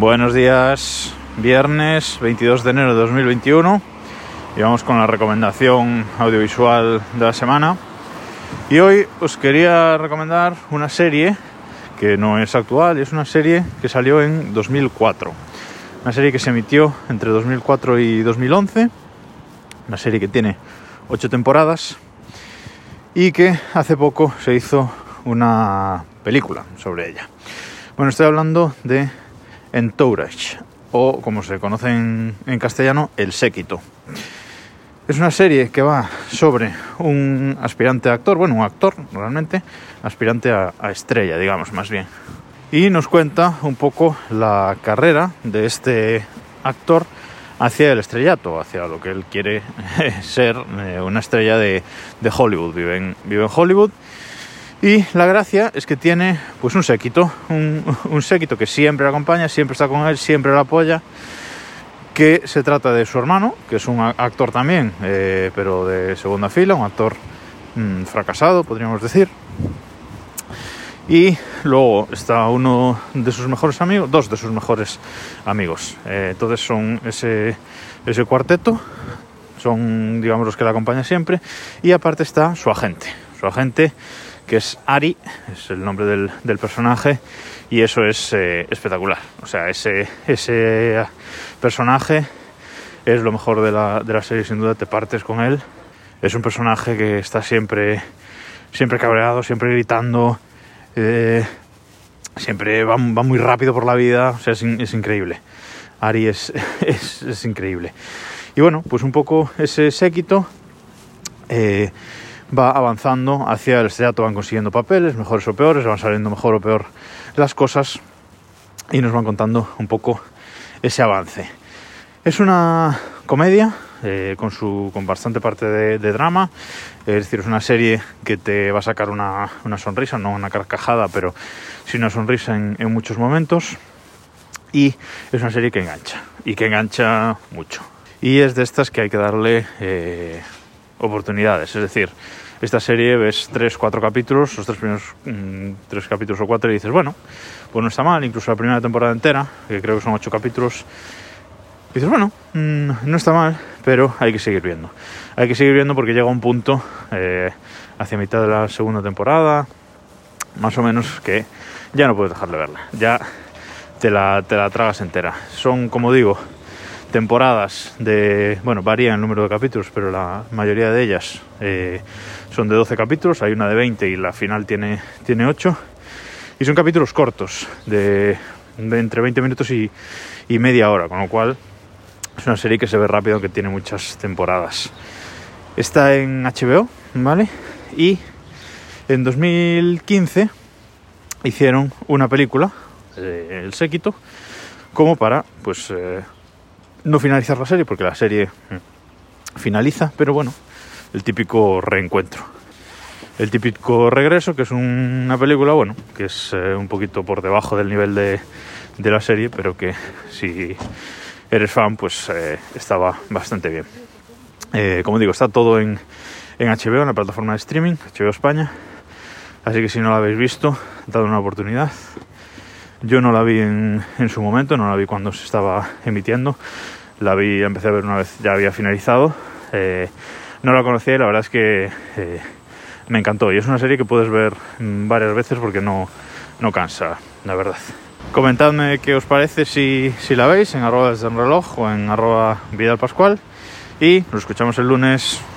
Buenos días, viernes 22 de enero de 2021 y vamos con la recomendación audiovisual de la semana. Y hoy os quería recomendar una serie que no es actual, es una serie que salió en 2004. Una serie que se emitió entre 2004 y 2011. Una serie que tiene 8 temporadas y que hace poco se hizo una película sobre ella. Bueno, estoy hablando de Entourage, o como se conoce en, castellano, El Séquito. Es una serie que va sobre un aspirante a actor, bueno, un actor realmente, aspirante a, estrella, digamos, más bien. Y nos cuenta un poco la carrera de este actor hacia el estrellato, hacia lo que él quiere ser eh, una estrella de, Hollywood. En, vive en Hollywood y la gracia es que tiene pues un séquito, un, un séquito que siempre le acompaña, siempre está con él, siempre lo apoya, que se trata de su hermano, que es un actor también, eh, pero de segunda fila, un actor mm, fracasado, podríamos decir. Y luego está uno de sus mejores amigos, dos de sus mejores amigos. Eh, entonces son ese, ese cuarteto, son digamos los que le acompañan siempre. Y aparte está su agente, su agente que es Ari, es el nombre del, personaje, y eso es eh, espectacular. O sea, ese, ese personaje es lo mejor de la, de la, serie, sin duda, te partes con él. Es un personaje que está siempre, siempre cabreado, siempre gritando, eh, siempre va, va, muy rápido por la vida, o sea, es, es increíble. Ari es, es, es, increíble. Y bueno, pues un poco ese séquito. Eh, va avanzando hacia el estrellato, van consiguiendo papeles, mejores o peores, van saliendo mejor o peor las cosas y nos van contando un poco ese avance. Es una comedia eh, con, su, con bastante parte de, drama, es decir, es una serie que te va a sacar una, sonrisa, no una carcajada, pero sí una sonrisa en, muchos momentos y es una serie que engancha y que engancha mucho. Y es de estas que hay que darle eh, oportunidades. Es decir, esta serie ves tres, cuatro capítulos, los tres primeros mm, tres capítulos o cuatro y dices, bueno, pues no está mal, incluso la primera temporada entera, que creo que son ocho capítulos, y dices, bueno, mm, no está mal, pero hay que seguir viendo. Hay que seguir viendo porque llega un punto eh, hacia mitad de la segunda temporada, más o menos, que ya no puedes dejar de verla. Ya te la, te la tragas entera. Son, como digo, temporadas de, bueno, varía el número de capítulos, pero la mayoría de ellas eh, son de 12 capítulos, hay una de 20 y la final tiene, tiene 8. Y son capítulos cortos, de, entre 20 minutos y, media hora, con lo cual es una serie que se ve rápido, que tiene muchas temporadas. Está en HBO, ¿vale? Y en 2015 hicieron una película, eh, El Séquito, como para, pues... Eh, no finalizar la serie porque la serie finaliza, pero bueno, el típico reencuentro. El típico regreso, que es una película, bueno, que es eh, un poquito por debajo del nivel de, de, la serie, pero que si eres fan, pues eh, estaba bastante bien. Eh, como digo, está todo en, en HBO, en la plataforma de streaming, HBO España. Así que si no la habéis visto, dad una oportunidad. Yo no la vi en, su momento, no la vi cuando se estaba emitiendo. La vi, empecé a ver una vez ya había finalizado. Eh, no la conocía y la verdad es que eh, me encantó. Y es una serie que puedes ver varias veces porque no, no cansa, la verdad. Comentadme qué os parece si, si la veis en arroba desde el reloj o en arroba Vidal Pascual. Y nos escuchamos el lunes.